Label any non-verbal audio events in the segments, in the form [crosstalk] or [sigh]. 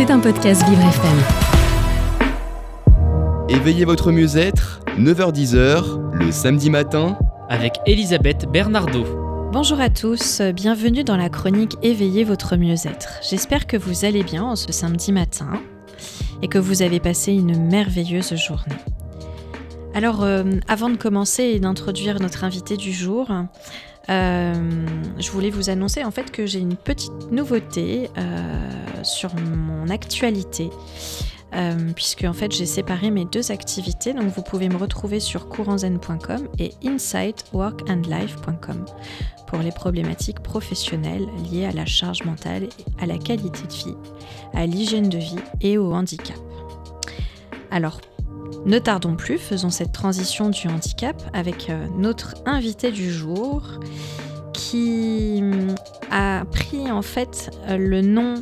C'est un podcast Vivre FM. Éveillez votre mieux-être, 9h-10h, le samedi matin, avec Elisabeth Bernardo. Bonjour à tous, bienvenue dans la chronique Éveillez votre mieux-être. J'espère que vous allez bien en ce samedi matin et que vous avez passé une merveilleuse journée. Alors, euh, avant de commencer et d'introduire notre invité du jour, euh, je voulais vous annoncer en fait que j'ai une petite nouveauté euh, sur mon actualité. puisque en fait j'ai séparé mes deux activités, donc vous pouvez me retrouver sur courantzen.com et insightworkandlife.com pour les problématiques professionnelles liées à la charge mentale, à la qualité de vie, à l'hygiène de vie et au handicap. Alors ne tardons plus, faisons cette transition du handicap avec euh, notre invité du jour qui hum, a pris en fait euh, le nom,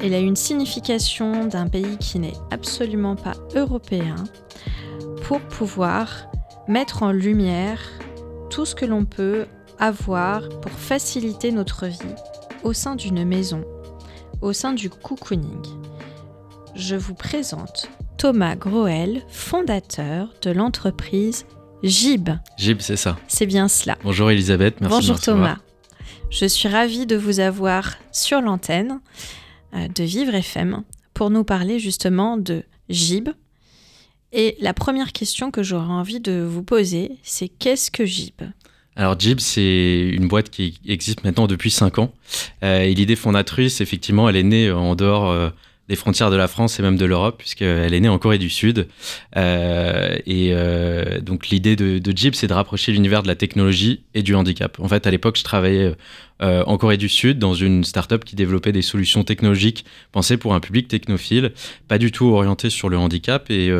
elle a une signification d'un pays qui n'est absolument pas européen pour pouvoir mettre en lumière tout ce que l'on peut avoir pour faciliter notre vie au sein d'une maison, au sein du cocooning. Je vous présente Thomas Groel, fondateur de l'entreprise Gib. Gib, c'est ça. C'est bien cela. Bonjour Elisabeth, merci Bonjour Thomas. Je suis ravie de vous avoir sur l'antenne euh, de Vivre FM pour nous parler justement de Gib. Et la première question que j'aurais envie de vous poser, c'est qu'est-ce que Gib? Alors Jib, c'est une boîte qui existe maintenant depuis 5 ans. Euh, et l'idée fondatrice, effectivement, elle est née en dehors euh, des frontières de la France et même de l'Europe, puisqu'elle est née en Corée du Sud. Euh, et euh, donc l'idée de, de Jeep, c'est de rapprocher l'univers de la technologie et du handicap. En fait, à l'époque, je travaillais euh, en Corée du Sud dans une start-up qui développait des solutions technologiques pensées pour un public technophile, pas du tout orienté sur le handicap. Et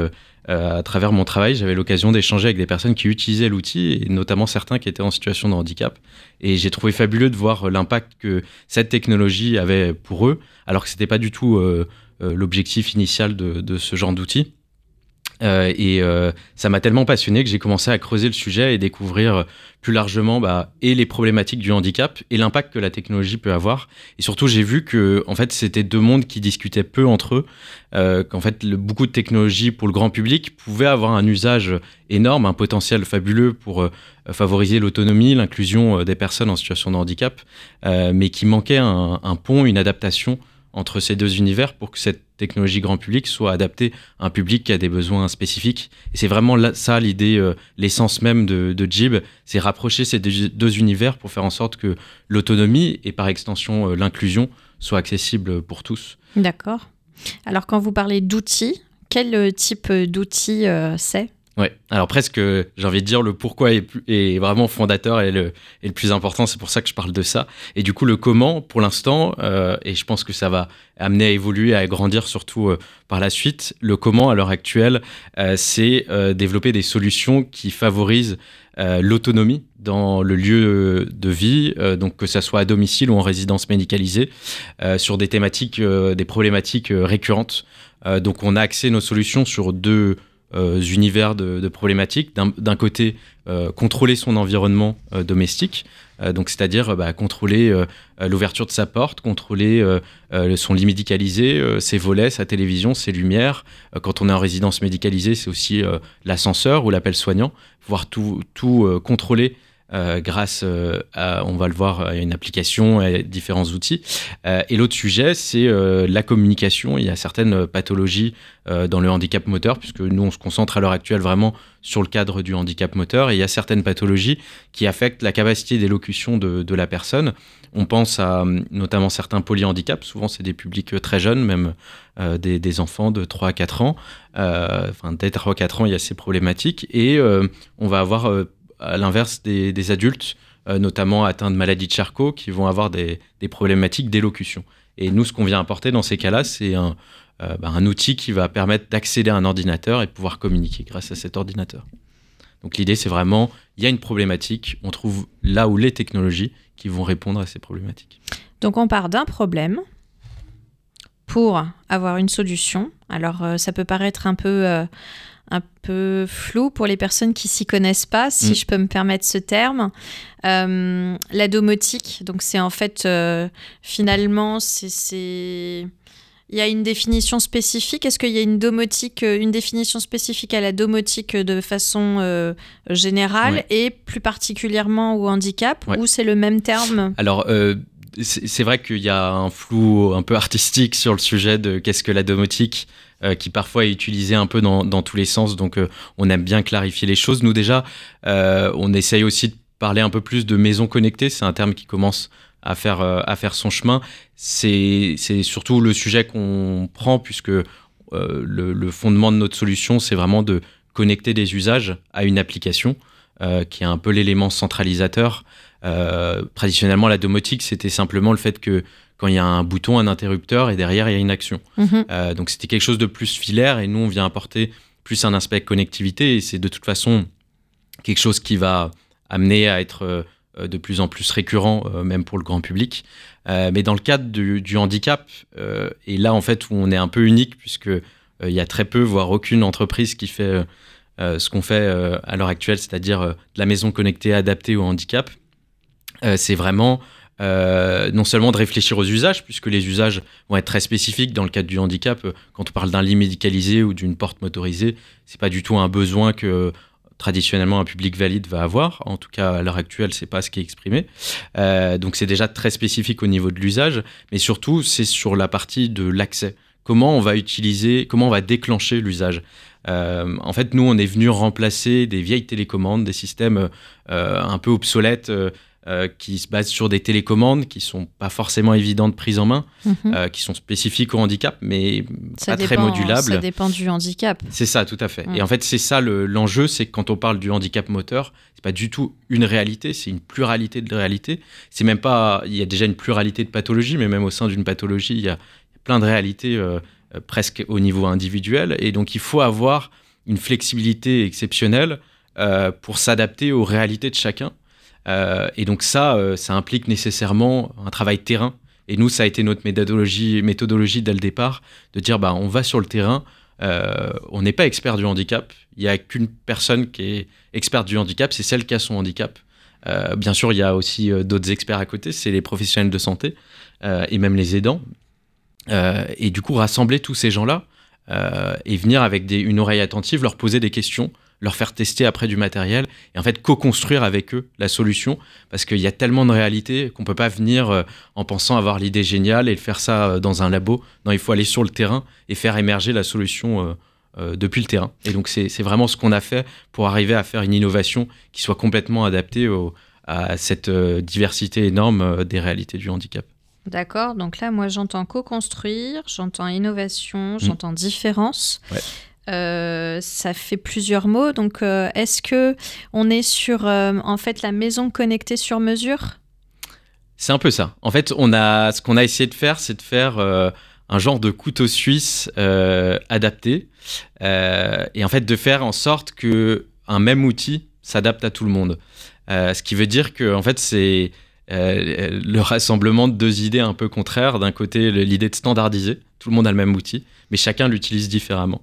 à travers mon travail, j'avais l'occasion d'échanger avec des personnes qui utilisaient l'outil, et notamment certains qui étaient en situation de handicap. Et j'ai trouvé fabuleux de voir l'impact que cette technologie avait pour eux, alors que c'était pas du tout euh, euh, l'objectif initial de, ce genre d'outil. Euh, et euh, ça m'a tellement passionné que j'ai commencé à creuser le sujet et découvrir plus largement bah, et les problématiques du handicap et l'impact que la technologie peut avoir. Et surtout, j'ai vu que en fait, c'était deux mondes qui discutaient peu entre eux. Euh, qu'en fait, beaucoup de technologies pour le grand public pouvaient avoir un usage énorme, un potentiel fabuleux pour euh, favoriser l'autonomie, l'inclusion des personnes en situation de handicap, mais qui manquait un, un pont, une adaptation entre ces deux univers pour que cette technologie grand public soit adaptée à un public qui a des besoins spécifiques. Et c'est vraiment ça l'idée, euh, l'essence même de, de Jib, c'est rapprocher ces deux, univers pour faire en sorte que l'autonomie et par extension euh, l'inclusion soient accessibles pour tous. D'accord. Alors quand vous parlez d'outils, quel euh, type d'outils c'est? Ouais, alors presque, j'ai envie de dire, le pourquoi est, vraiment fondateur et le, le, plus important, c'est pour ça que je parle de ça. Et du coup, le comment, pour l'instant, euh, et je pense que ça va amener à évoluer, à grandir surtout euh, par la suite, le comment à l'heure actuelle, euh, c'est développer des solutions qui favorisent l'autonomie dans le lieu de vie, donc que ça soit à domicile ou en résidence médicalisée, sur des thématiques, des problématiques récurrentes. donc on a axé nos solutions sur deux univers de, problématiques. D'un côté, euh, contrôler son environnement euh, domestique, donc c'est-à-dire bah, contrôler l'ouverture de sa porte, contrôler son lit médicalisé, ses volets, sa télévision, ses lumières. quand on est en résidence médicalisée, c'est aussi l'ascenseur ou l'appel soignant, pouvoir tout, tout contrôler euh, grâce euh, à, on va le voir, à une application et différents outils. Euh, et l'autre sujet, c'est la communication. Il y a certaines pathologies dans le handicap moteur, puisque nous, on se concentre à l'heure actuelle vraiment sur le cadre du handicap moteur. Et il y a certaines pathologies qui affectent la capacité d'élocution de, de, la personne. On pense à notamment certains polyhandicaps. Souvent, c'est des publics très jeunes, même des, des, enfants de 3 à 4 ans. enfin, dès 3 à 4 ans, il y a ces problématiques. Et on va avoir à l'inverse des, adultes, euh, notamment atteints de maladie de Charcot, qui vont avoir des, problématiques d'élocution. Et nous, ce qu'on vient apporter dans ces cas-là, c'est un, euh, bah, outil qui va permettre d'accéder à un ordinateur et pouvoir communiquer grâce à cet ordinateur. Donc l'idée, c'est vraiment, il y a une problématique, on trouve là où les technologies qui vont répondre à ces problématiques. Donc on part d'un problème pour avoir une solution. Alors euh, ça peut paraître un peu un peu flou pour les personnes qui s'y connaissent pas, si mm. je peux me permettre ce terme. Euh, la domotique, donc c'est en fait euh, finalement c'est il y a une définition spécifique Est-ce qu'il y a une domotique, euh, une définition spécifique à la domotique de façon euh, générale Ouais. et plus particulièrement au handicap Ouais. Ou c'est le même terme? Alors, c'est c'est vrai qu'il y a un flou un peu artistique sur le sujet de qu'est-ce que la domotique, euh, qui parfois est utilisé un peu dans, dans tous les sens. Donc, euh, on aime bien clarifier les choses. Nous, déjà, euh, on essaye aussi de parler un peu plus de maison connectée. C'est un terme qui commence à faire, à faire son chemin. C'est surtout le sujet qu'on prend, puisque le, fondement de notre solution, c'est vraiment de connecter des usages à une application, qui est un peu l'élément centralisateur. Traditionnellement, la domotique, c'était simplement le fait que quand il y a un bouton, un interrupteur, et derrière, il y a une action. Mhm. Euh, donc c'était quelque chose de plus filaire, et nous, on vient apporter plus un aspect connectivité, et c'est de toute façon quelque chose qui va amener à être euh, de plus en plus récurrent, euh, même pour le grand public. Euh, mais dans le cadre du, du handicap, euh, et là, en fait, où on est un peu unique, puisque il y a très peu, voire aucune entreprise qui fait ce qu'on fait à l'heure actuelle, c'est-à-dire de la maison connectée adaptée au handicap. C'est vraiment euh, non seulement de réfléchir aux usages, puisque les usages vont être très spécifiques dans le cadre du handicap. Euh, Quand on parle d'un lit médicalisé ou d'une porte motorisée, c'est pas du tout un besoin que traditionnellement un public valide va avoir. En tout cas, à l'heure actuelle, c'est pas ce qui est exprimé. Euh, donc c'est déjà très spécifique au niveau de l'usage, mais surtout c'est sur la partie de l'accès. Comment on va utiliser, comment on va déclencher l'usage? En fait, nous, on est venu remplacer des vieilles télécommandes, des systèmes un peu obsolètes euh, qui se basent sur des télécommandes qui sont pas forcément évidentes de prise en main, Mhm. euh, qui sont spécifiques au handicap, mais ça, pas très modulables. ça dépend du handicap. C'est ça, tout à fait. Mm. Et en fait, c'est ça le- l'enjeu, c'est que quand on parle du handicap moteur, c'est pas du tout une réalité, c'est une pluralité de réalités. C'est même pas, il y a déjà une pluralité de pathologies, mais même au sein d'une pathologie, il y a plein de réalités euh, presque au niveau individuel. Et donc, il faut avoir une flexibilité exceptionnelle pour s'adapter aux réalités de chacun. Euh, et donc ça, euh, ça implique nécessairement un travail terrain. Et nous, ça a été notre méthodologie, dès le départ, de dire, bah, on va sur le terrain, euh, on n'est pas expert du handicap. Il n'y a qu'une personne qui est experte du handicap, c'est celle qui a son handicap. Bien sûr, il y a aussi d'autres experts à côté, c'est les professionnels de santé et même les aidants. Et du coup, rassembler tous ces gens-là et venir avec une oreille attentive, leur poser des questions, leur faire tester après du matériel et en fait co-construire avec eux la solution parce qu'il y a tellement de réalités qu'on peut pas venir euh, en pensant avoir l'idée géniale et faire ça euh, dans un labo. Non, il faut aller sur le terrain et faire émerger la solution euh, depuis le terrain. Et donc c'est vraiment ce qu'on a fait pour arriver à faire une innovation qui soit complètement adaptée au- à cette diversité énorme des réalités du handicap. D'accord, donc là, moi, j'entends co-construire, j'entends innovation, j'entends différence. Ouais. Euh, ça fait plusieurs mots. Donc, euh, est-ce que on est sur euh, en fait la maison connectée sur mesure? C'est un peu ça. En fait, on a, ce qu'on a essayé de faire, c'est de faire un genre de couteau suisse adapté, et en fait de faire en sorte que un même outil s'adapte à tout le monde. Ce qui veut dire que en fait c'est euh, le rassemblement de deux idées un peu contraires. D'un côté, l'idée de standardiser, tout le monde a le même outil, mais chacun l'utilise différemment.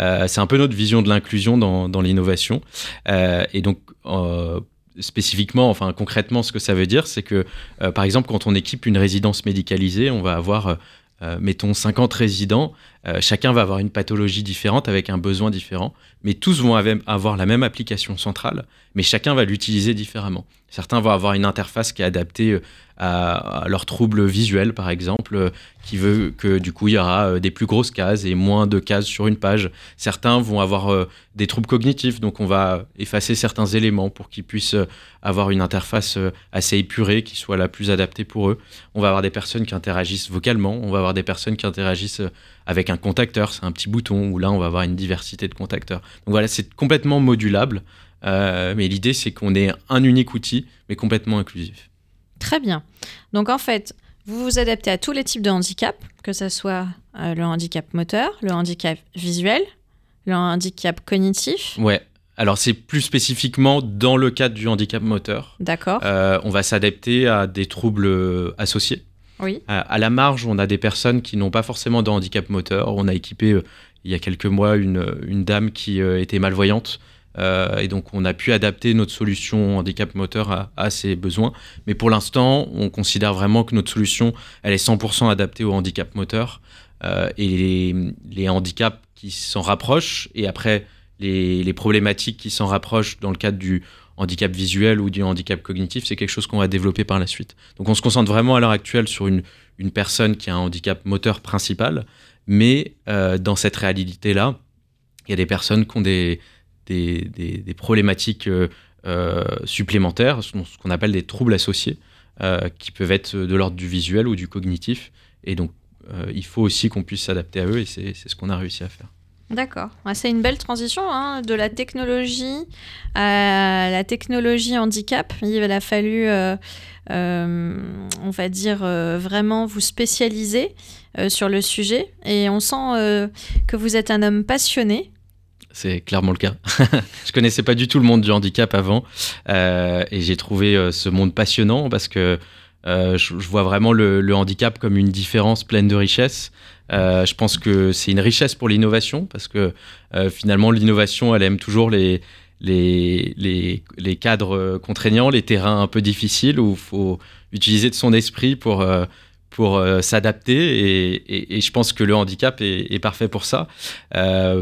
Euh, c'est un peu notre vision de l'inclusion dans, dans l'innovation. Euh, et donc, euh, spécifiquement, enfin concrètement, ce que ça veut dire, c'est que, euh, par exemple, quand on équipe une résidence médicalisée, on va avoir, euh, euh, mettons, 50 résidents. Euh, chacun va avoir une pathologie différente avec un besoin différent, mais tous vont avoir la même application centrale, mais chacun va l'utiliser différemment. Certains vont avoir une interface qui est adaptée euh, à, leurs troubles visuels, par exemple, euh, qui veut que du coup il y aura des plus grosses cases et moins de cases sur une page. Certains vont avoir des troubles cognitifs, donc on va effacer certains éléments pour qu'ils puissent avoir une interface assez épurée, qui soit la plus adaptée pour eux. On va avoir des personnes qui interagissent vocalement, on va avoir des personnes qui interagissent avec un contacteur, c'est un petit bouton, où là on va avoir une diversité de contacteurs. Donc voilà, c'est complètement modulable, euh, mais l'idée c'est qu'on ait un unique outil, mais complètement inclusif. Très bien. Donc, en fait, vous vous adaptez à tous les types de handicap, que ce soit euh, le handicap moteur, le handicap visuel, le handicap cognitif. Ouais. Alors c'est plus spécifiquement dans le cadre du handicap moteur. D'accord. Euh, on va s'adapter à des troubles associés. À, la marge, on a des personnes qui n'ont pas forcément de handicap moteur. On a équipé euh, il y a quelques mois une, dame qui euh, était malvoyante, et donc, on a pu adapter notre solution handicap moteur à, ces besoins. Mais pour l'instant, on considère vraiment que notre solution, elle est 100% adaptée au handicap moteur. et les, les, handicaps qui s'en rapprochent, et après, les, les problématiques qui s'en rapprochent dans le cadre du handicap visuel ou du handicap cognitif, c'est quelque chose qu'on va développer par la suite. Donc on se concentre vraiment à l'heure actuelle sur une, une personne qui a un handicap moteur principal, mais euh, dans cette réalité-là, il y a des personnes qui ont des, des, des, problématiques euh, euh, supplémentaires, ce qu'on appelle des troubles associés, qui peuvent être de l'ordre du visuel ou du cognitif. Et donc, il faut aussi qu'on puisse s'adapter à eux, et c'est ce qu'on a réussi à faire. D'accord. C'est une belle transition hein, de la technologie à la technologie handicap. Il a fallu, euh, euh, on va dire, euh, vraiment vous spécialiser sur le sujet. Et on sent que vous êtes un homme passionné. C'est clairement le cas. [laughs] je connaissais pas du tout le monde du handicap avant. et j'ai trouvé ce monde passionnant parce que je, vois vraiment le, handicap comme une différence pleine de richesses. Euh, je pense que c'est une richesse pour l'innovation parce que euh, finalement, l'innovation, elle aime toujours les, les, les, cadres contraignants, les terrains un peu difficiles où il faut utiliser de son esprit pour, euh, pour s'adapter. Et, je pense que le handicap est, parfait pour ça.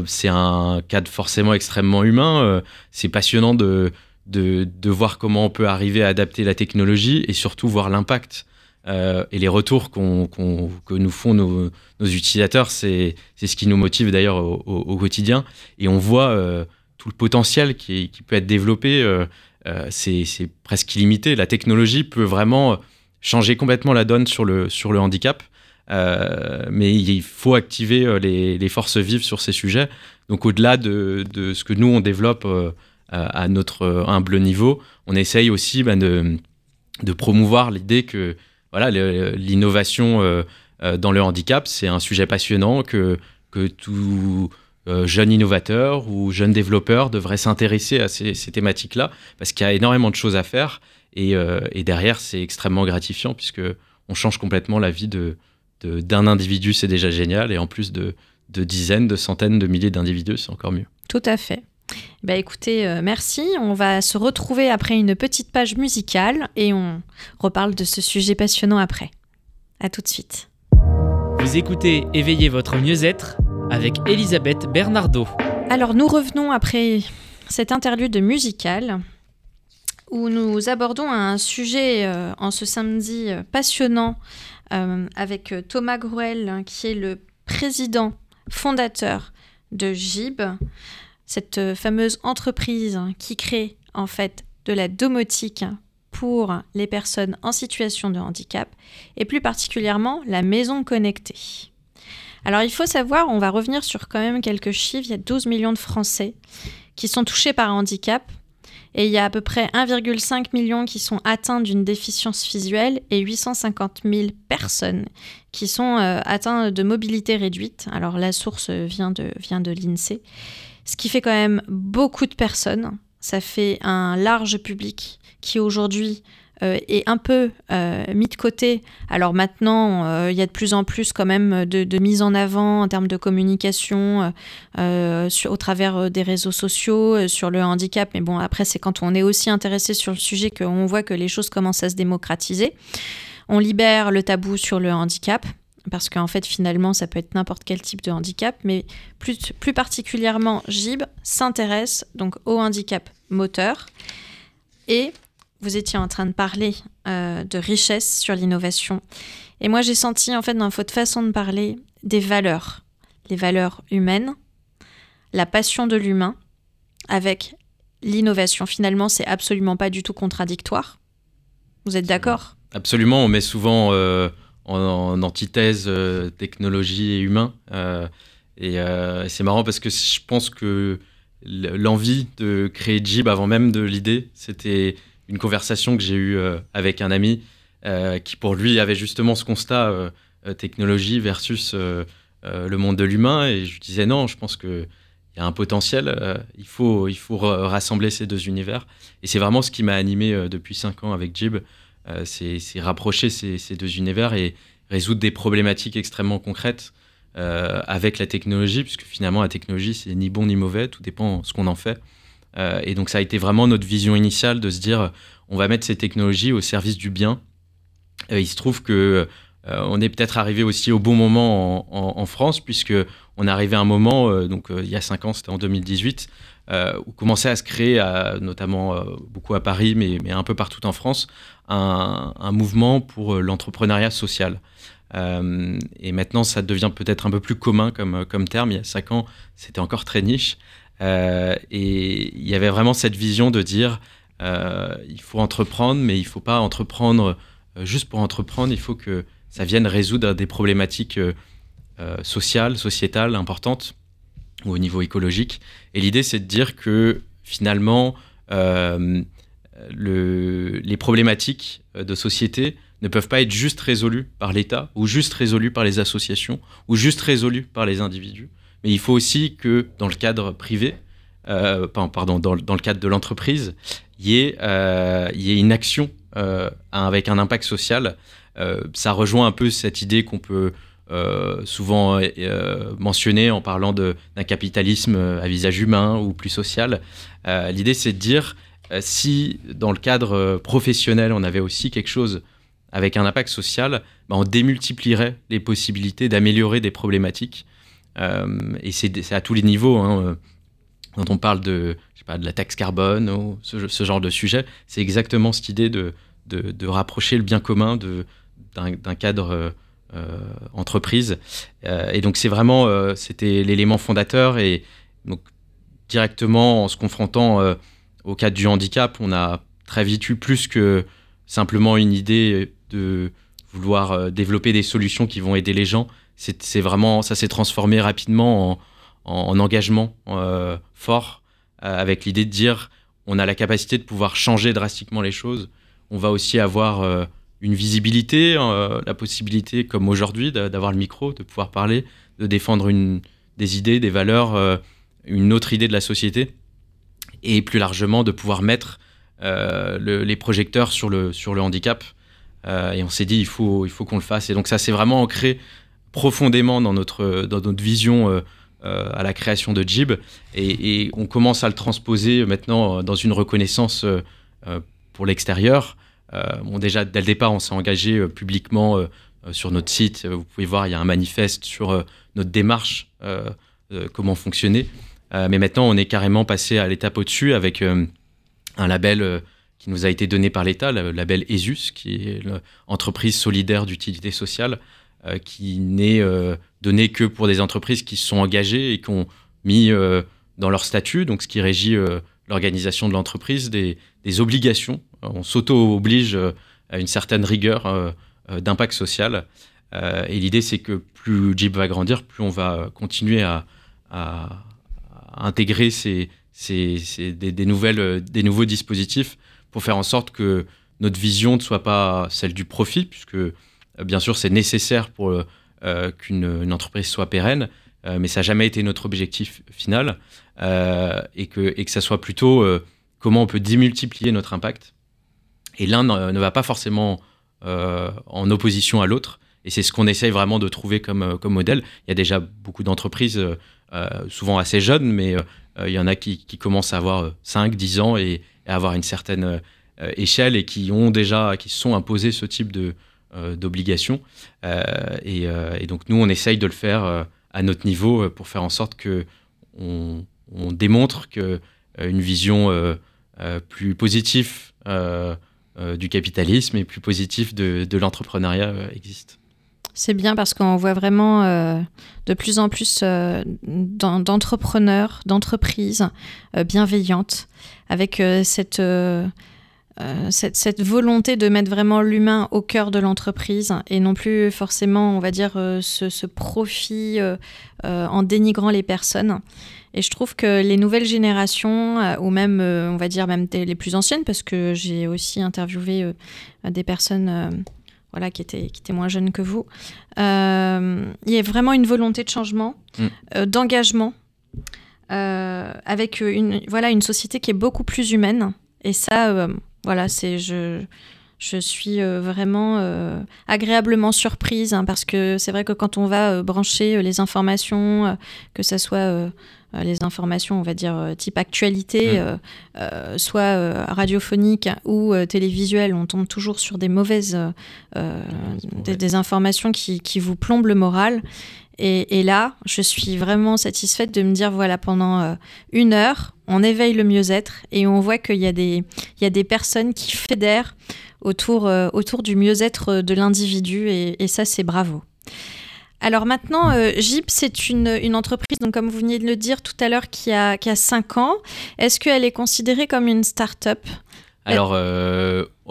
c'est un cadre forcément extrêmement humain. c'est passionnant de, de, de, voir comment on peut arriver à adapter la technologie et surtout voir l'impact euh, et les retours que nous font nos, utilisateurs, c'est ce qui nous motive d'ailleurs au, quotidien. Et on voit euh, tout le potentiel qui, peut être développé. Euh, c'est presque illimité. La technologie peut vraiment changer complètement la donne sur le, sur le handicap. mais il faut activer les, forces vives sur ces sujets. Donc au-delà de, ce que nous, on développe à notre humble niveau, on essaye aussi bah, de, de promouvoir l'idée que voilà, l'innovation euh, euh, dans le handicap, c'est un sujet passionnant que, que tout euh, jeune innovateur ou jeune développeur devrait s'intéresser à ces, thématiques-là, parce qu'il y a énormément de choses à faire, et, derrière, c'est extrêmement gratifiant, puisque on change complètement la vie de, d'un individu, c'est déjà génial, et en plus de, de dizaines, de centaines, de milliers d'individus, c'est encore mieux. Tout à fait. Bah écoutez, euh, merci. On va se retrouver après une petite page musicale et on reparle de ce sujet passionnant après. À tout de suite. Vous écoutez Éveillez votre mieux-être avec Elisabeth Bernardo. Alors nous revenons après cette interlude musicale où nous abordons un sujet euh, en ce samedi euh, passionnant avec Thomas Gruel qui est le président fondateur de GIB cette fameuse entreprise qui crée en fait de la domotique pour les personnes en situation de handicap et plus particulièrement la maison connectée. Alors il faut savoir, on va revenir sur quand même quelques chiffres, il y a 12 millions de Français qui sont touchés par handicap et il y a à peu près 1,5 million qui sont atteints d'une déficience visuelle et 850 000 personnes qui sont euh, atteintes de mobilité réduite. Alors la source vient de, vient de l'INSEE ce qui fait quand même beaucoup de personnes. Ça fait un large public qui aujourd'hui euh, est un peu euh, mis de côté. Alors maintenant, euh, il y a de plus en plus quand même de, mise en avant en termes de communication au travers des réseaux sociaux sur le handicap. Mais bon, après, c'est quand on est aussi intéressé sur le sujet qu'on voit que les choses commencent à se démocratiser. On libère le tabou sur le handicap parce qu'en fait finalement ça peut être n'importe quel type de handicap, mais plus, plus particulièrement GIB s'intéresse donc au handicap moteur. Et vous étiez en train de parler euh, de richesse sur l'innovation. Et moi j'ai senti en fait dans votre façon de parler des valeurs, les valeurs humaines, la passion de l'humain avec l'innovation. Finalement c'est absolument pas du tout contradictoire. Vous êtes d'accord? Absolument, on met souvent... Euh, en, antithèse euh, technologie et humain. Euh, euh, et c'est marrant parce que je pense que l'envie de créer Jib avant même de l'idée, c'était une conversation que j'ai eue avec un ami qui pour lui avait justement ce constat technologie versus le monde de l'humain et je disais non, je pense que il y a un potentiel, il faut, il faut rassembler ces deux univers. Et c'est vraiment ce qui m'a animé depuis cinq ans avec Jib. Euh, c'est rapprocher ces, deux univers et résoudre des problématiques extrêmement concrètes euh, avec la technologie, puisque finalement la technologie c'est ni bon ni mauvais, tout dépend ce qu'on en fait. et donc ça a été vraiment notre vision initiale de se dire, on va mettre ces technologies au service du bien. il se trouve que on est peut-être arrivé aussi au bon moment en, France, puisque on est arrivé à un moment, donc il y a cinq ans, c'était en 2018, où commençait à se créer, notamment beaucoup à Paris, mais, un peu partout en France, un, mouvement pour l'entrepreneuriat social. Euh, et maintenant, ça devient peut-être un peu plus commun comme, comme terme. Il y a cinq ans, c'était encore très niche. Euh, et il y avait vraiment cette vision de dire euh, il faut entreprendre, mais il ne faut pas entreprendre juste pour entreprendre. Il faut que ça vienne résoudre des problématiques sociales, sociétales importantes ou au niveau écologique. Et l'idée, c'est de dire que finalement, le, les problématiques de société ne peuvent pas être juste résolus par l'État, ou juste résolus par les associations, ou juste résolus par les individus. Mais il faut aussi que dans le cadre privé, euh, pardon, dans, le cadre de l'entreprise, il y, ait, euh, y ait une action euh, avec un impact social. ça rejoint un peu cette idée qu'on peut souvent mentionner en parlant d'un capitalisme à visage humain ou plus social. L'idée, c'est de dire, si dans le cadre professionnel, on avait aussi quelque chose avec un impact social, bah, on démultiplierait les possibilités d'améliorer des problématiques. Euh, et c'est à tous les niveaux. Hein, euh, quand on parle de, la taxe carbone ou ce, genre de sujet, c'est exactement cette idée de, rapprocher le bien commun d'un cadre euh, entreprise. et donc c'est vraiment, c'était l'élément fondateur. Et directement en se confrontant au cadre du handicap, on a très vite eu plus que simplement une idée de vouloir euh, développer des solutions qui vont aider les gens. C'est vraiment, ça s'est transformé rapidement en, engagement euh, fort, euh, avec l'idée de dire, on a la capacité de pouvoir changer drastiquement les choses. On va aussi avoir une visibilité, la possibilité, comme aujourd'hui, d'avoir le micro, de pouvoir parler, de défendre des idées, des valeurs, une autre idée de la société, et plus largement de pouvoir mettre les projecteurs sur le, sur le handicap euh, et on s'est dit, il faut, il faut qu'on le fasse. Et donc ça s'est vraiment ancré profondément dans notre, dans notre vision euh, euh, à la création de Jib. Et, on commence à le transposer maintenant dans une reconnaissance pour l'extérieur. bon, déjà, dès le départ, on s'est engagé publiquement sur notre site. Vous pouvez voir, il y a un manifeste sur notre démarche, comment fonctionner. Mais maintenant, on est carrément passé à l'étape au-dessus avec un label qui nous a été donné par l'État, le label ESUS, qui est l'entreprise solidaire d'utilité sociale, euh, qui n'est euh, donné que pour des entreprises qui se sont engagées et qui ont mis euh, dans leur statut, donc ce qui régit l'organisation de l'entreprise, des, obligations. On s'auto-oblige à une certaine rigueur d'impact social. et l'idée, c'est que plus Jeep va grandir, plus on va continuer à, intégrer des, nouvelles, des nouveaux dispositifs pour faire en sorte que notre vision ne soit pas celle du profit, puisque euh, bien sûr c'est nécessaire pour euh, qu'une entreprise soit pérenne, euh, mais ça n'a jamais été notre objectif final, et, que, et ça soit plutôt comment on peut démultiplier notre impact. Et l'un ne, va pas forcément en opposition à l'autre, et c'est ce qu'on essaye vraiment de trouver comme modèle. Il y a déjà beaucoup d'entreprises, souvent assez jeunes, mais il y en a qui, commencent à avoir 5, 10 ans et, à avoir une certaine euh, échelle et qui ont déjà, qui se sont imposés ce type de euh. Euh, et, donc nous, on essaye de le faire à notre niveau pour faire en sorte que on, démontre que une vision plus positive du capitalisme et plus positive de l'entrepreneuriat existe. C'est bien parce qu'on voit vraiment de plus en plus d'entrepreneurs, d'entreprises bienveillantes avec euh, euh, cette, cette, volonté de mettre vraiment l'humain au cœur de l'entreprise et non plus forcément, on va dire, euh, ce, profit en dénigrant les personnes. Et je trouve que les nouvelles générations, ou même, on va dire, même les plus anciennes, parce que j'ai aussi interviewé des personnes voilà, qui, étaient, qui étaient moins jeunes que vous, il y a vraiment une volonté de changement, mm. d'engagement. Euh, avec une, voilà, une société qui est beaucoup plus humaine. Et ça, euh, voilà, c'est je, je suis vraiment agréablement surprise hein, parce que c'est vrai que quand on va brancher les informations, que ce soit les informations, on va dire, type actualité, mmh. soit radiophonique ou télévisuelle, on tombe toujours sur des mauvaises, des, informations qui, qui, vous plombent le moral. Et, là, je suis vraiment satisfaite de me dire, voilà, pendant euh, une heure, on éveille le mieux-être et on voit qu'il y, a des, y a des personnes qui fédèrent autour, euh, autour du mieux-être de l'individu et, ça, c'est bravo. Alors maintenant, euh, Jeep, c'est une, une, entreprise, donc comme vous venez de le dire tout à l'heure, qui a, qui a 5 ans. Est-ce qu'elle est considérée comme une start-up? Alors,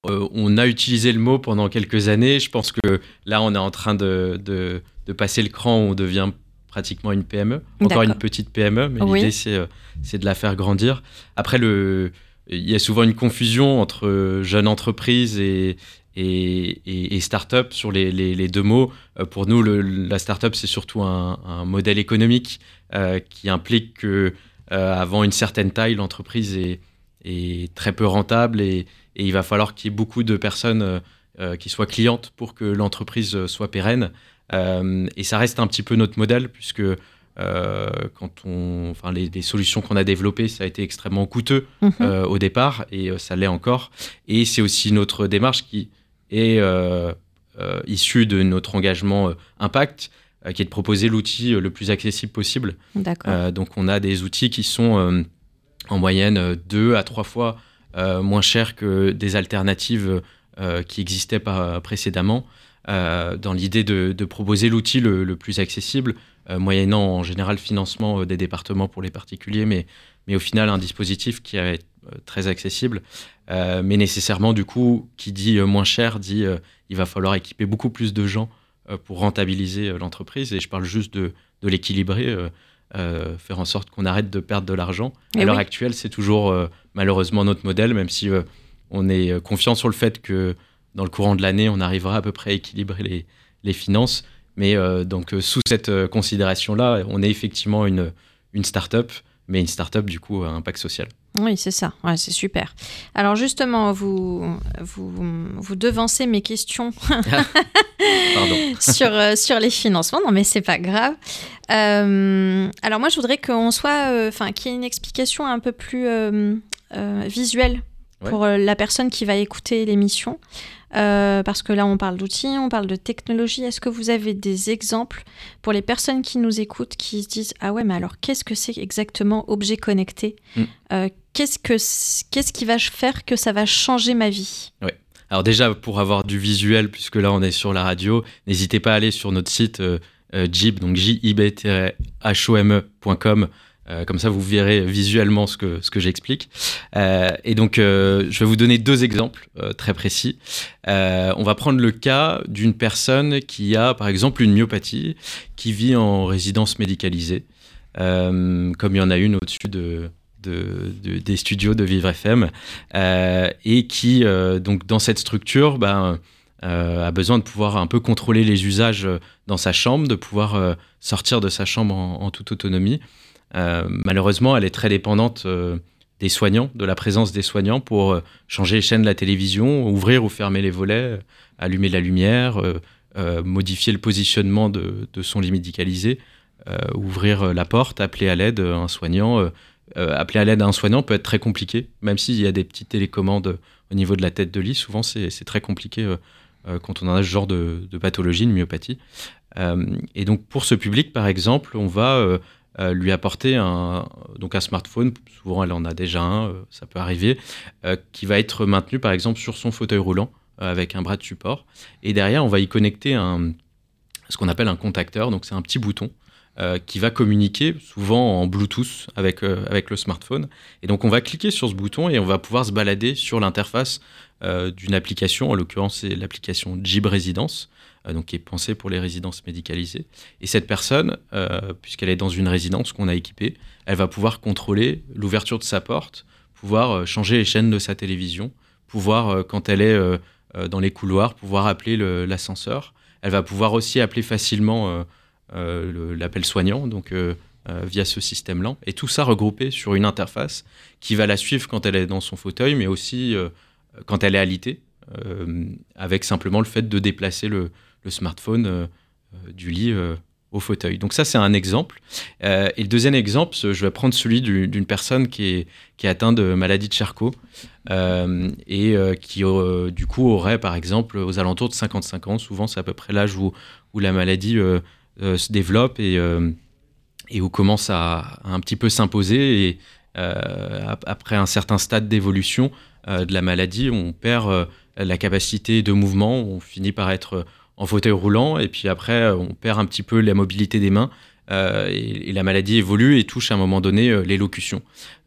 on a utilisé le mot pendant quelques années. Je pense que là, on est en train de, de de passer le cran où on devient pratiquement une PME, encore une petite PME, mais l'idée euh, c'est de la faire grandir. Après, le, il y a souvent une confusion entre jeune entreprise et, et, et, start-up sur les, les, deux mots. Euh, pour nous, le, la start-up c'est surtout un, modèle économique euh, qui implique que avant une certaine taille, l'entreprise est, est, très peu rentable et, il va falloir qu'il y ait beaucoup de personnes qui soient clientes pour que l'entreprise soit pérenne. Euh, et ça reste un petit peu notre modèle, puisque euh, quand on, enfin, les, solutions qu'on a développées, ça a été extrêmement coûteux mhm. euh, au départ, et ça l'est encore. Et c'est aussi notre démarche qui est issue de notre engagement impact, qui est de proposer l'outil le plus accessible possible. donc on a des outils qui sont en moyenne deux à trois fois moins chers que des alternatives qui existaient précédemment. Euh, dans l'idée de, proposer l'outil le, plus accessible, euh, moyennant en général financement euh, des départements pour les particuliers, mais, mais au final un dispositif qui est très accessible, mais nécessairement du coup, qui dit moins cher, dit il va falloir équiper beaucoup plus de gens pour rentabiliser l'entreprise, et je parle juste de l'équilibrer. Faire en sorte qu'on arrête de perdre de l'argent. À l'heure actuelle, c'est toujours malheureusement notre modèle, même si on est confiant sur le fait que dans le courant de l'année, on arrivera à peu près à équilibrer les, finances. Mais euh, donc, euh, sous cette euh, considération-là, on est effectivement une, une start-up, mais une start-up du coup à impact social. Oui, c'est ça. Ouais, c'est super. Alors justement, vous, vous, vous devancez mes questions [laughs] sur, sur les financements. Non, mais c'est pas grave. alors moi, je voudrais qu'on soit, enfin, qu'il y ait une explication un peu plus visuelle pour la personne qui va écouter l'émission. Euh, parce que là, on parle d'outils, on parle de technologie. Est-ce que vous avez des exemples pour les personnes qui nous écoutent, qui se disent Ah ouais, mais alors qu'est-ce que c'est exactement objet connecté? Mm. euh, qu'est-ce, que, qu'est-ce qui va faire que ça va changer ma vie? Ouais. Alors déjà, pour avoir du visuel, puisque là on est sur la radio, n'hésitez pas à aller sur notre site euh, jib, donc jib-home.com euh, comme ça, vous verrez visuellement ce que, ce que j'explique. Euh, et donc, euh, je vais vous donner deux exemples très précis. on va prendre le cas d'une personne qui a, par exemple, une myopathie, qui vit en résidence médicalisée, comme il y en a une au-dessus de, des studios de Vivre FM, et qui, donc, dans cette structure, ben, a besoin de pouvoir un peu contrôler les usages dans sa chambre, de pouvoir sortir de sa chambre en toute autonomie. Euh, malheureusement, elle est très dépendante euh, des soignants, de la présence des soignants pour euh, changer les chaînes de la télévision, ouvrir ou fermer les volets, allumer la lumière, modifier le positionnement de, son lit médicalisé, ouvrir la porte, appeler à l'aide un soignant. Appeler à l'aide un soignant peut être très compliqué, même s'il y a des petites télécommandes au niveau de la tête de lit. Souvent, c'est très compliqué quand on a ce genre de, de pathologie, une myopathie. et donc, pour ce public, par exemple, on va euh, lui apporter un, donc un smartphone, souvent elle en a déjà un, euh, ça peut arriver, euh, qui va être maintenu par exemple sur son fauteuil roulant avec un bras de support. Et derrière, on va y connecter ce qu'on appelle un contacteur, donc c'est un petit bouton qui va communiquer souvent en Bluetooth avec, avec le smartphone. Et donc on va cliquer sur ce bouton et on va pouvoir se balader sur l'interface d'une application, en l'occurrence c'est l'application Jib Residence, euh, donc qui est pensée pour les résidences médicalisées. Et cette personne, euh, puisqu'elle est dans une résidence qu'on a équipée, elle va pouvoir contrôler l'ouverture de sa porte, pouvoir euh, changer les chaînes de sa télévision, pouvoir, quand elle est dans les couloirs, pouvoir appeler l'ascenseur. Elle va pouvoir aussi appeler facilement l'appel soignant, donc via ce système-là. Et tout ça regroupé sur une interface qui va la suivre quand elle est dans son fauteuil, mais aussi quand elle est alitée. avec simplement le fait de déplacer le, smartphone du lit au fauteuil. Donc ça, c'est un exemple. et le deuxième exemple, je vais prendre celui d'une personne qui est, qui est atteinte de maladie de Charcot et qui, du coup, aurait, par exemple, aux alentours de 55 ans, souvent c'est à peu près l'âge où, où la maladie se développe et et où commence à, un petit peu s'imposer. Et euh, après un certain stade d'évolution euh, de la maladie, on perd euh, la capacité de mouvement, on finit par être en fauteuil roulant, et puis après, on perd un petit peu la mobilité des mains. et, la maladie évolue et touche à un moment donné l'élocution.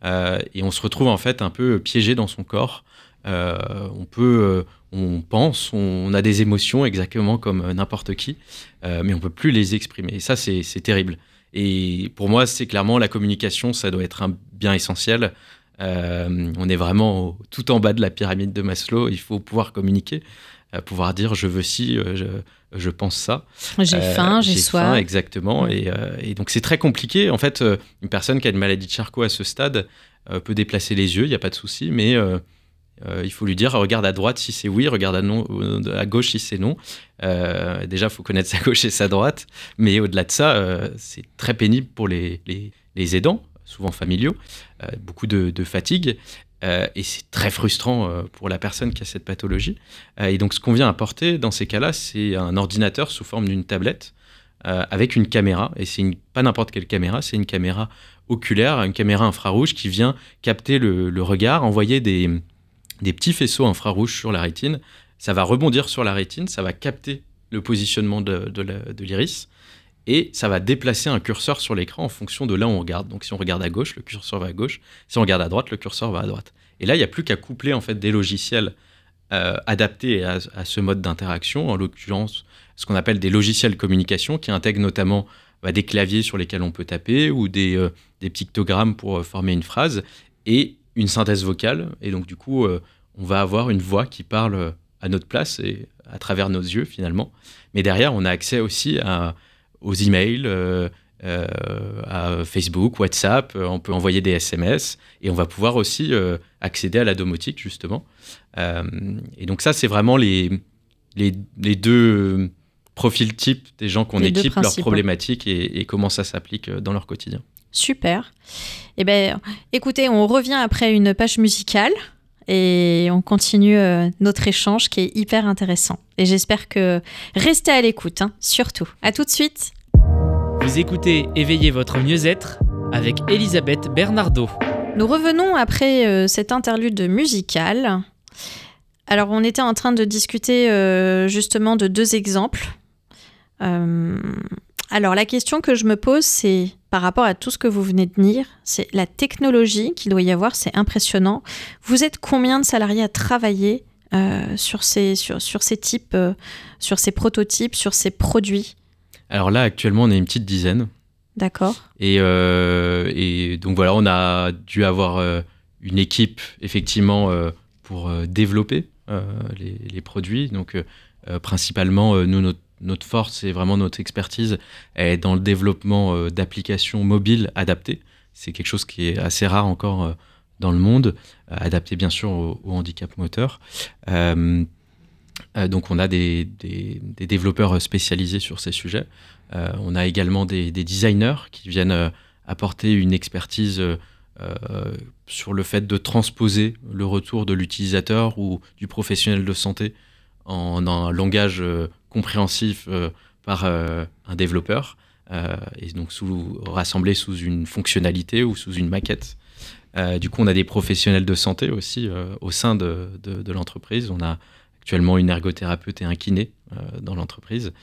et on se retrouve en fait un peu piégé dans son corps. on peut, on pense, on a des émotions exactement comme n'importe qui, mais on peut plus les exprimer. Et ça, c'est terrible. Et pour moi, c'est clairement la communication, ça doit être un bien essentiel. Euh, on est vraiment tout en bas de la pyramide de Maslow. Il faut pouvoir communiquer, euh, pouvoir dire je veux ci, euh, je, pense ça. J'ai faim, j'ai soif. exactement. Et, et, donc c'est très compliqué. En fait, une personne qui a une maladie de Charcot à ce stade peut déplacer les yeux, il n'y a pas de souci, mais euh, il faut lui dire regarde à droite si c'est oui, regarde à, non, euh, gauche si c'est non. Euh, déjà, il faut connaître sa [laughs] gauche et sa droite. Mais au-delà de ça, c'est très pénible pour les, les, aidants, souvent familiaux, beaucoup de, fatigue. et c'est très frustrant pour la personne qui a cette pathologie. et donc, ce qu'on vient apporter dans ces cas-là, c'est un ordinateur sous forme d'une tablette avec une caméra. Et c'est pas n'importe quelle caméra, c'est une caméra oculaire, une caméra infrarouge qui vient capter le regard, envoyer des, des petits faisceaux infrarouges sur la rétine. Ça va rebondir sur la rétine, ça va capter le positionnement de, l'iris et ça va déplacer un curseur sur l'écran en fonction de là où on regarde. Donc si on regarde à gauche, le curseur va à gauche. Si on regarde à droite, le curseur va à droite. Et là, il n'y a plus qu'à coupler en fait des logiciels euh, adaptés à, ce mode d'interaction, en l'occurrence ce qu'on appelle des logiciels communication qui intègrent notamment bah, des claviers sur lesquels on peut taper ou des, euh, pictogrammes pour euh, former une phrase et une synthèse vocale. Et donc, du coup, euh, on va avoir une voix qui parle à notre place et à travers nos yeux, finalement. Mais derrière, on a accès aussi à, aux emails, euh, euh, à Facebook, WhatsApp. On peut envoyer des SMS et on va pouvoir aussi accéder à la domotique, justement. et donc, ça, c'est vraiment les, les, les, deux profils types des gens qu'on équipe, leurs problématiques et, et comment ça s'applique dans leur quotidien. Super. Eh ben, écoutez, on revient après une page musicale et on continue euh, notre échange qui est hyper intéressant. Et j'espère que restez à l'écoute, hein, surtout. À tout de suite. Vous écoutez Éveillez votre mieux-être avec Elisabeth Bernardo. Nous revenons après euh, cette interlude musicale. Alors, on était en train de discuter euh, justement de deux exemples. Alors, la question que je me pose, c'est par rapport à tout ce que vous venez de dire, c'est la technologie qu'il doit y avoir, c'est impressionnant. Vous êtes combien de salariés à travailler euh, sur, ces, sur, sur ces types, euh, sur ces prototypes, sur ces produits? Alors là, actuellement, on est une petite dizaine. D'accord. Et, euh, et, donc voilà, on a dû avoir une équipe, effectivement, pour développer les, les, produits. Donc, principalement, nous, notre notre force c'est vraiment notre expertise est dans le développement euh, d'applications mobiles adaptées. C'est quelque chose qui est assez rare encore euh, dans le monde, euh, adapté bien sûr au, handicap moteur. donc on a des, développeurs spécialisés sur ces sujets. on a également des, designers qui viennent apporter une expertise sur le fait de transposer le retour de l'utilisateur ou du professionnel de santé en un langage compréhensif euh, par euh, un développeur, euh, et donc sous, rassemblé sous une fonctionnalité ou sous une maquette. du coup, on a des professionnels de santé aussi au sein de, de, l'entreprise. On a actuellement une ergothérapeute et un kiné dans l'entreprise.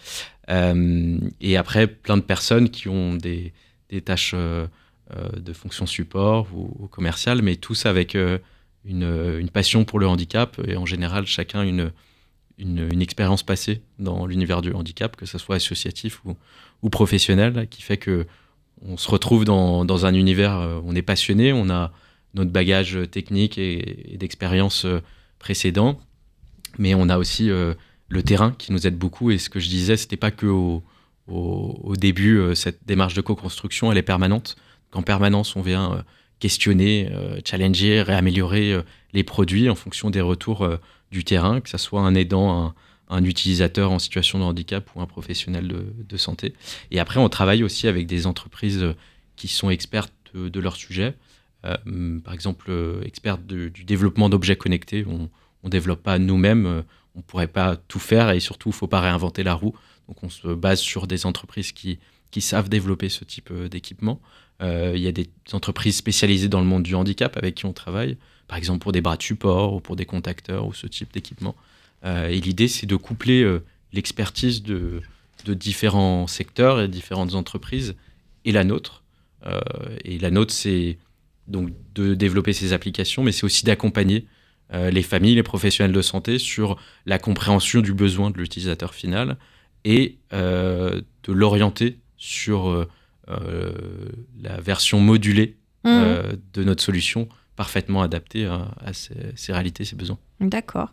et après, plein de personnes qui ont des, des tâches de fonction support ou, commerciales, mais tous avec une, passion pour le handicap et en général chacun une, une, expérience passée dans l'univers du handicap, que ce soit associatif ou, professionnel, qui fait que on se retrouve dans, un univers, euh, on est passionné, on a notre bagage technique et, d'expérience euh, précédent, mais on a aussi euh, le terrain qui nous aide beaucoup. Et ce que je disais, c'était pas que au, au, début, cette démarche de co-construction, elle est permanente. Qu'en permanence, on vient questionner, challenger, réaméliorer les produits en fonction des retours du terrain, que ce soit un aidant, un, utilisateur en situation de handicap ou un professionnel de, santé. Et après, on travaille aussi avec des entreprises qui sont expertes de, leur sujet. Euh, par exemple, euh, expertes du développement d'objets connectés. On ne développe pas nous-mêmes, euh, on ne pourrait pas tout faire et surtout, il ne faut pas réinventer la roue. Donc, on se base sur des entreprises qui savent développer ce type d'équipement. Il y a des entreprises spécialisées dans le monde du handicap avec qui on travaille, par exemple pour des bras de support ou pour des contacteurs ou ce type d'équipement. et l'idée, c'est de coupler l'expertise de, de, différents secteurs et différentes entreprises et la nôtre. et la nôtre, c'est donc de développer ces applications, mais c'est aussi d'accompagner euh, les familles, les professionnels de santé sur la compréhension du besoin de l'utilisateur final et euh, de l'orienter sur euh, la version modulée mmh. de notre solution parfaitement adaptée à, ces, réalités, ces besoins. D'accord.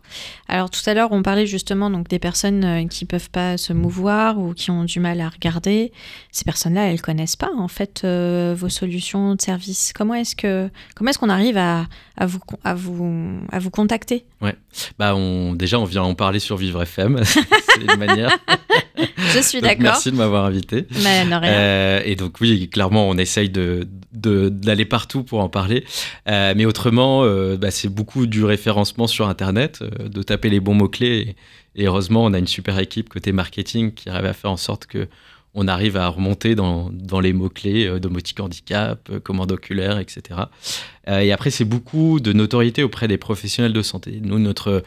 Alors tout à l'heure, on parlait justement donc des personnes euh, qui peuvent pas se mouvoir ou qui ont du mal à regarder. Ces personnes-là, elles connaissent pas en fait euh, vos solutions de service. Comment est-ce que comment est-ce qu'on arrive à, à, vous à vous à vous contacter? Ouais. Bah on déjà on vient en parler sur Vivre FM. [laughs] C'est une manière. [laughs] Je suis d'accord. Merci de m'avoir invité. Mais non, rien. Euh, et donc oui, clairement, on essaye de d'aller partout pour en parler. mais autrement, bah, c'est beaucoup du référencement sur Internet Internet, euh, de taper les bons mots-clés. Et, heureusement, on a une super équipe côté marketing qui arrive à faire en sorte que on arrive à remonter dans, dans les mots-clés euh, domotique handicap, euh, commande oculaire, etc. et après, c'est beaucoup de notoriété auprès des professionnels de santé. Nous, notre,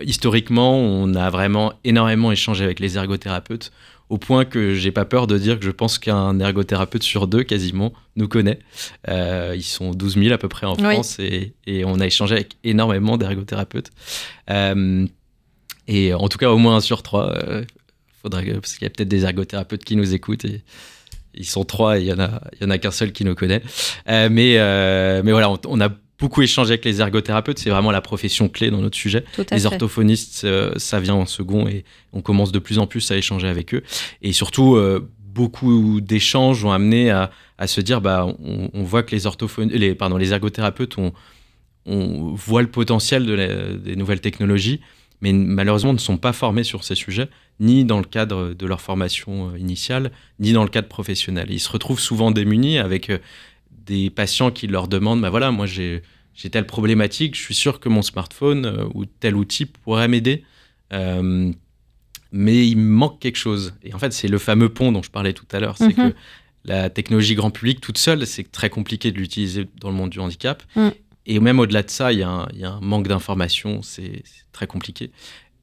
historiquement, on a vraiment énormément échangé avec les ergothérapeutes au point que j'ai pas peur de dire que je pense qu'un ergothérapeute sur deux quasiment nous connaît. Euh, ils sont 12 000 à peu près en France et, on a échangé avec énormément d'ergothérapeutes. Euh, et en tout cas, au moins un sur trois. Euh, faudrait, parce qu'il y a peut-être des ergothérapeutes qui nous écoutent et ils sont trois et il y en a, il y en a qu'un seul qui nous connaît. mais, mais voilà, on, on a beaucoup échangé avec les ergothérapeutes, c'est vraiment la profession clé dans notre sujet. Les orthophonistes, euh, ça vient en second et on commence de plus en plus à échanger avec eux. Et surtout, euh, beaucoup d'échanges ont amené à, se dire, bah, on, voit que les, orthophonistes, les, pardon, les ergothérapeutes on voit le potentiel de des nouvelles technologies, mais malheureusement ne sont pas formés sur ces sujets, ni dans le cadre de leur formation euh, initiale, ni dans le cadre professionnel. Ils se retrouvent souvent démunis avec des patients qui leur demandent, bah voilà, moi j'ai telle problématique, je suis sûr que mon smartphone euh, ou tel outil pourrait m'aider, euh, mais il me manque quelque chose. Et en fait, c'est le fameux pont dont je parlais tout à l'heure, c'est mhm. que la technologie grand public toute seule, c'est très compliqué de l'utiliser dans le monde du handicap. Mm. Et même au-delà de ça, il y, a un manque d'information, c'est très compliqué.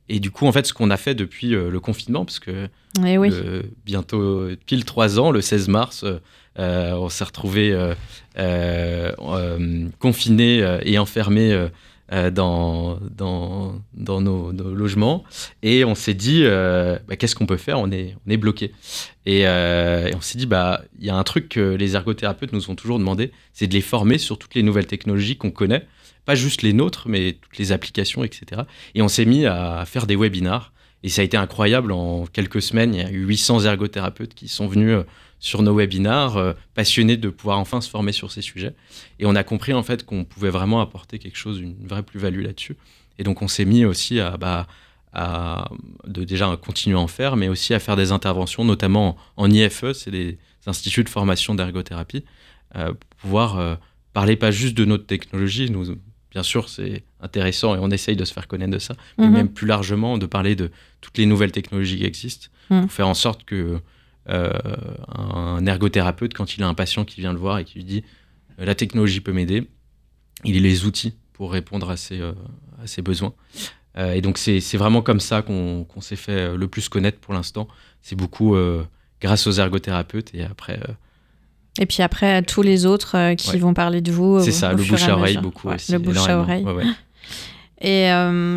Et du coup, en fait, ce qu'on a fait depuis euh, le confinement, parce que eh oui. bientôt pile trois ans, le 16 mars, on s'est retrouvé euh, euh, confinés et enfermés dans, nos, logements. Et on s'est dit, bah, qu'est-ce qu'on peut faire? On est, on est bloqué. Et, on s'est dit, bah, il y a un truc que les ergothérapeutes nous ont toujours demandé, c'est de les former sur toutes les nouvelles technologies qu'on connaît. Pas juste les nôtres, mais toutes les applications, etc. Et on s'est mis à faire des webinars. Et ça a été incroyable. En quelques semaines, il y a eu 800 ergothérapeutes qui sont venus sur nos webinars, euh, passionnés de pouvoir enfin se former sur ces sujets. Et on a compris en fait qu'on pouvait vraiment apporter quelque chose, une vraie plus-value là-dessus. Et donc on s'est mis aussi à, bah, à de déjà continuer à en faire, mais aussi à faire des interventions, notamment en, IFE, c'est des instituts de formation d'ergothérapie, euh, pour pouvoir euh, parler pas juste de notre technologie, nous, bien sûr c'est intéressant et on essaye de se faire connaître de ça, mais mhm. même plus largement de parler de toutes les nouvelles technologies qui existent, mhm. pour faire en sorte que un ergothérapeute, quand il a un patient qui vient le voir et qui lui dit euh, la technologie peut m'aider, il a les outils pour répondre à ses, euh, à ses besoins. et donc c'est vraiment comme ça qu'on s'est fait le plus connaître pour l'instant. C'est beaucoup grâce aux ergothérapeutes et après... et puis après, tous les autres qui vont parler de vous. C'est ça, le bouche à oreille beaucoup aussi. Le bouche à oreille. Et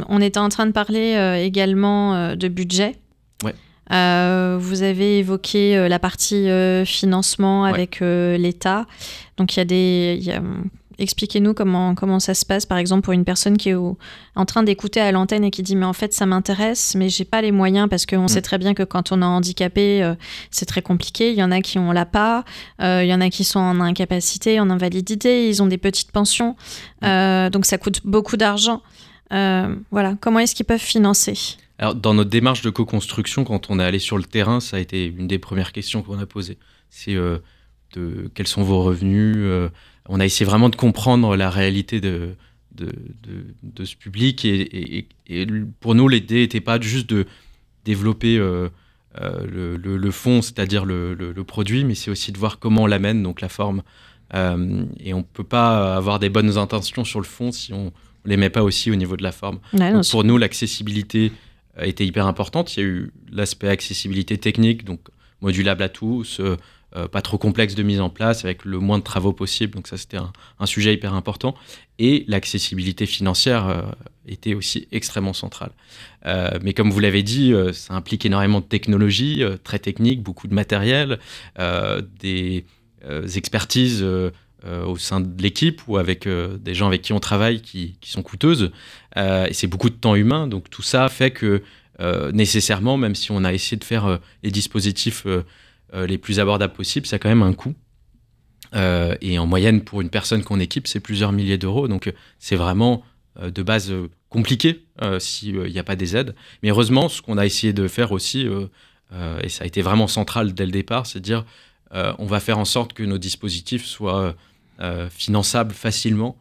on était en train de parler également de budget. Euh, vous avez évoqué euh, la partie euh, financement avec l'État. Donc il y a des... Expliquez-nous comment, comment ça se passe, par exemple, pour une personne qui est en train d'écouter à l'antenne et qui dit Mais en fait, ça m'intéresse, mais j'ai pas les moyens parce qu'on sait mm. très bien que quand on est handicapé, c'est très compliqué. Il y en a qui ont l'a pas, il y en a qui sont en incapacité, en invalidité, ils ont des petites pensions, mm. donc ça coûte beaucoup d'argent. Voilà, comment est-ce qu'ils peuvent financer? Alors, dans notre démarche de co-construction, quand on est allé sur le terrain, ça a été une des premières questions qu'on a posées. C'est de quels sont vos revenus On a essayé vraiment de comprendre la réalité de, de, de, ce public. Et, pour nous, l'idée n'était pas juste de développer euh, euh, le, le, fond, c'est-à-dire le, le, produit, mais c'est aussi de voir comment on l'amène, donc la forme. Euh, et on ne peut pas avoir des bonnes intentions sur le fond si on ne les met pas aussi au niveau de la forme. pour nous, l'accessibilité était hyper importante. Il y a eu l'aspect accessibilité technique, donc modulable à tous, euh, pas trop complexe de mise en place, avec le moins de travaux possible. Donc ça, c'était un, sujet hyper important. Et l'accessibilité financière euh, était aussi extrêmement centrale. Euh, mais comme vous l'avez dit, ça implique énormément de technologie, très technique, beaucoup de matériel, des expertises au sein de l'équipe ou avec des gens avec qui on travaille qui, sont coûteuses. et c'est beaucoup de temps humain. Donc tout ça fait que nécessairement, même si on a essayé de faire les dispositifs euh, les plus abordables possibles, ça a quand même un coût. Euh, et en moyenne, pour une personne qu'on équipe, c'est plusieurs milliers d'euros. Donc c'est vraiment euh, de base compliqué s'il n'y a pas des aides. Mais heureusement, ce qu'on a essayé de faire aussi, et ça a été vraiment central dès le départ, c'est de dire on va faire en sorte que nos dispositifs soient finançables facilement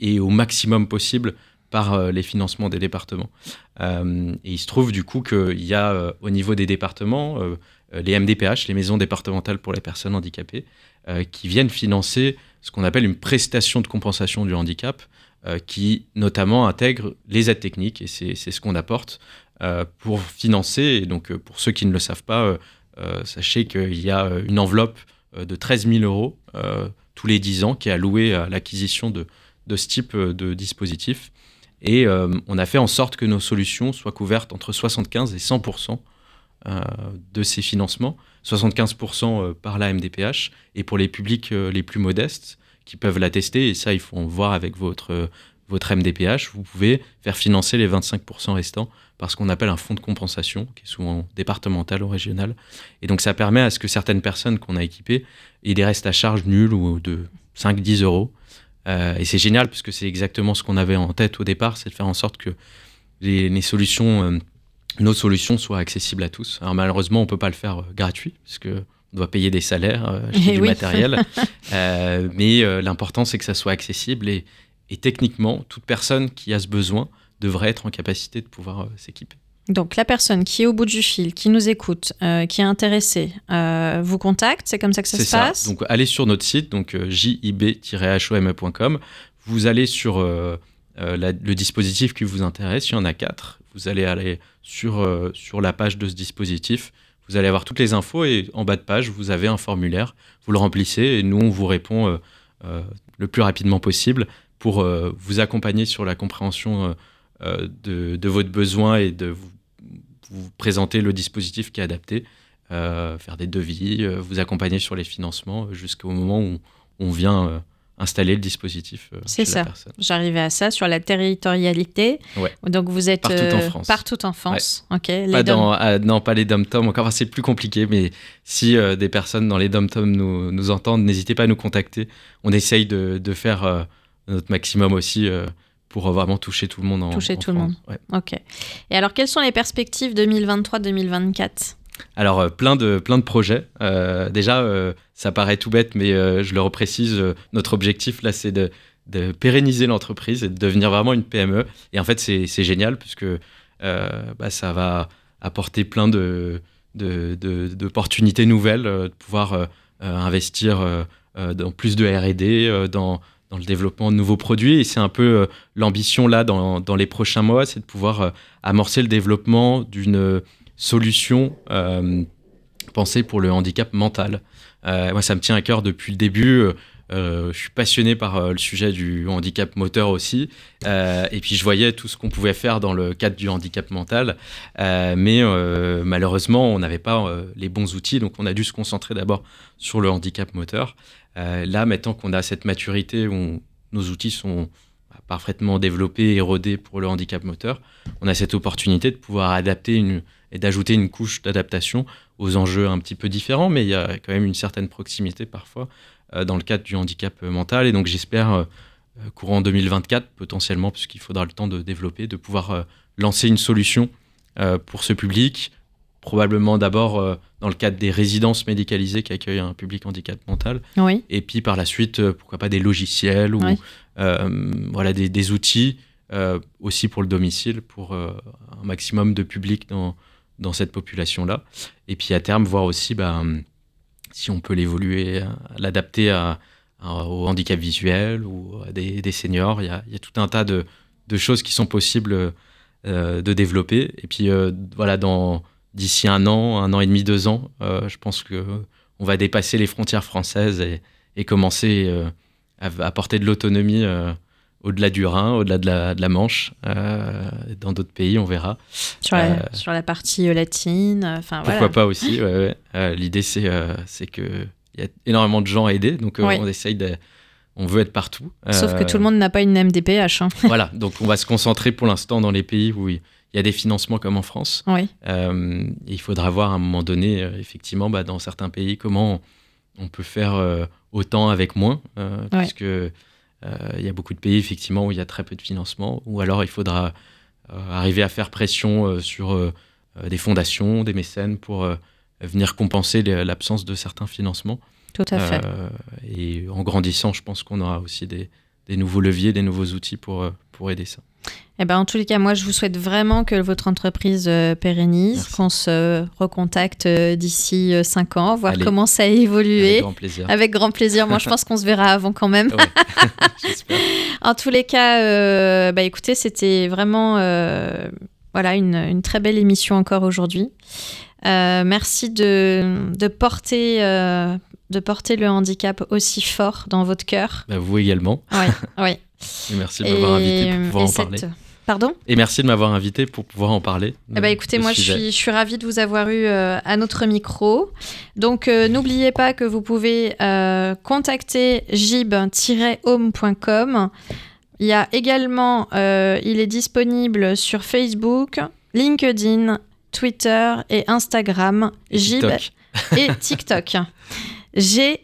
et au maximum possible par les financements des départements. et il se trouve du coup qu'il y a au niveau des départements euh, les MDPH, les maisons départementales pour les personnes handicapées, euh, qui viennent financer ce qu'on appelle une prestation de compensation du handicap, euh, qui notamment intègre les aides techniques, et c'est ce qu'on apporte pour financer. Et donc, pour ceux qui ne le savent pas, sachez qu'il y a une enveloppe de 13 000 euros tous les 10 ans qui est allouée à l'acquisition de, de, ce type de dispositif. Et on a fait en sorte que nos solutions soient couvertes entre 75 et 100% euh, de ces financements, 75% euh, par la MDPH, et pour les publics euh, les plus modestes qui peuvent l'attester, et ça il faut en voir avec votre, votre MDPH, vous pouvez faire financer les 25% restants par ce qu'on appelle un fonds de compensation, qui est souvent départemental ou régional. Et donc ça permet à ce que certaines personnes qu'on a équipées aient des restes à charge nuls ou de 5-10 euros. et c'est génial parce que c'est exactement ce qu'on avait en tête au départ, c'est de faire en sorte que les, les solutions nos solutions soient accessibles à tous. Alors malheureusement, on ne peut pas le faire euh, gratuit, parce qu'on doit payer des salaires, euh, acheter du matériel. [laughs] Euh, mais l'important, c'est que ça soit accessible et, techniquement, toute personne qui a ce besoin devrait être en capacité de pouvoir s'équiper. Donc la personne qui est au bout du fil, qui nous écoute, qui est intéressée, vous contacte, c'est comme ça que ça se ça. passe? Donc allez sur notre site, donc jib-home.com, vous allez sur le dispositif qui vous intéresse, il y en a quatre, vous allez aller sur, euh, sur la page de ce dispositif. Vous allez avoir toutes les infos et en bas de page, vous avez un formulaire. Vous le remplissez et nous, on vous répond euh, euh, le plus rapidement possible pour vous accompagner sur la compréhension de, de, votre besoin et de vous, vous, présenter le dispositif qui est adapté, faire des devis, vous accompagner sur les financements jusqu'au moment où on vient installer le dispositif. Euh, c'est ça. J'arrivais à ça sur la territorialité. Donc vous êtes partout en euh, France. Partout en France. Ok. pas dans, non, pas les dom-tom. Encore, c'est plus compliqué. Mais si euh, des personnes dans les dom-tom nous, nous, entendent, n'hésitez pas à nous contacter. On essaye de, de faire notre maximum aussi pour vraiment toucher tout le monde en Toucher tout le monde. Ok. Et alors, quelles sont les perspectives 2023-2024 alors, euh, plein, de, plein de projets. Euh, déjà, euh, ça paraît tout bête, mais je le reprécise, notre objectif là, c'est de, pérenniser l'entreprise et de devenir vraiment une PME. Et en fait, c'est génial puisque bah, ça va apporter plein d'opportunités de, nouvelles, de pouvoir investir dans plus de RD, dans, dans le développement de nouveaux produits. Et c'est un peu l'ambition là dans, dans, les prochains mois, c'est de pouvoir amorcer le développement d'une solution euh, pensée pour le handicap mental. Euh, moi, ça me tient à cœur depuis le début. Euh, je suis passionné par le sujet du handicap moteur aussi. et puis, je voyais tout ce qu'on pouvait faire dans le cadre du handicap mental. mais malheureusement, on n'avait pas les bons outils. Donc, on a dû se concentrer d'abord sur le handicap moteur. là, maintenant qu'on a cette maturité où nos outils sont parfaitement développés et rodés pour le handicap moteur, on a cette opportunité de pouvoir adapter et d'ajouter une couche d'adaptation aux enjeux un petit peu différents, mais il y a quand même une certaine proximité parfois euh, dans le cadre du handicap mental. Et donc j'espère euh, courant 2024 potentiellement, puisqu'il faudra le temps de développer, de pouvoir lancer une solution pour ce public, probablement d'abord dans le cadre des résidences médicalisées qui accueillent un public handicap mental. Oui. Et puis par la suite, pourquoi pas des logiciels ou voilà, des, des outils aussi pour le domicile, pour un maximum de public dans, dans cette population-là. Et puis à terme, voir aussi bah, si on peut l'évoluer, l'adapter à, au handicap visuel ou à des, seniors. Il y, a, tout un tas de, choses qui sont possibles euh, de développer. Et puis euh, voilà, dans d'ici un an, un an et demi, deux ans, euh, je pense que on va dépasser les frontières françaises et, et commencer à apporter de l'autonomie au-delà du Rhin, au-delà de la, Manche, euh, dans d'autres pays, on verra. Sur la, euh, sur la partie euh, latine, enfin Pourquoi pas aussi, L'idée, c'est c'est qu'il y a énormément de gens à aider, donc on essaye de... On veut être partout. Sauf que tout le monde n'a pas une MDPH. Hein. [laughs] voilà, donc on va se concentrer pour l'instant dans les pays où il y a des financements comme en France. Oui. il faudra voir à un moment donné, effectivement, bah, dans certains pays, comment on peut faire autant avec moins, puisque il y a beaucoup de pays, effectivement, où il y a très peu de financement, ou alors il faudra euh, arriver à faire pression euh, sur des fondations, des mécènes pour venir compenser l'absence de certains financements. Tout à fait. et en grandissant, je pense qu'on aura aussi des, des, nouveaux leviers, des nouveaux outils pour, pour aider ça. Eh ben, en tous les cas, moi, je vous souhaite vraiment que votre entreprise euh, pérennise, qu'on se recontacte euh, d'ici 5 euh, ans, voir comment ça a évolué. Avec grand plaisir. Avec grand plaisir. Moi, je pense qu'on se verra avant quand même. [laughs] [laughs] En tous les cas, bah, écoutez, c'était vraiment voilà, une, une, très belle émission encore aujourd'hui. merci de, de porter de porter le handicap aussi fort dans votre cœur. Bah, vous également. Oui, [laughs] oui. Et merci de m'avoir invité pour pouvoir en parler. Pardon Et merci de m'avoir invité pour pouvoir en parler. Eh ben, écoutez, moi je suis, je suis, ravie de vous avoir eu euh, à notre micro. Donc euh, n'oubliez pas que vous pouvez euh, contacter jib-home.com. Il y a également, il est disponible sur Facebook, LinkedIn, Twitter et Instagram, Jib et TikTok. [laughs] G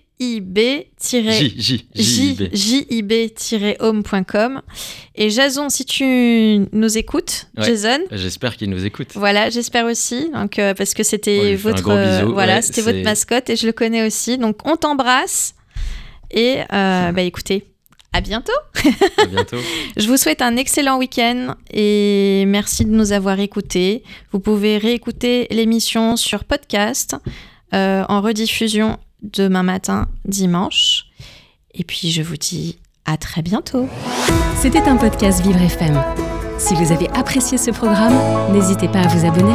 jib-home.com. Et Jason, si tu nous écoutes, Jason. J'espère qu'il nous écoute. Voilà, j'espère aussi. Donc, euh, parce que c'était votre, euh, voilà, c'était votre mascotte et je le connais aussi. Donc, on t'embrasse. Et euh, [laughs] bah, écoutez, à bientôt. à bientôt. [laughs] je vous souhaite un excellent week-end et merci de nous avoir écoutés. Vous pouvez réécouter l'émission sur podcast. en rediffusion demain matin, dimanche. Et puis je vous dis à très bientôt. C'était un podcast Vivre FM. Si vous avez apprécié ce programme, n'hésitez pas à vous abonner.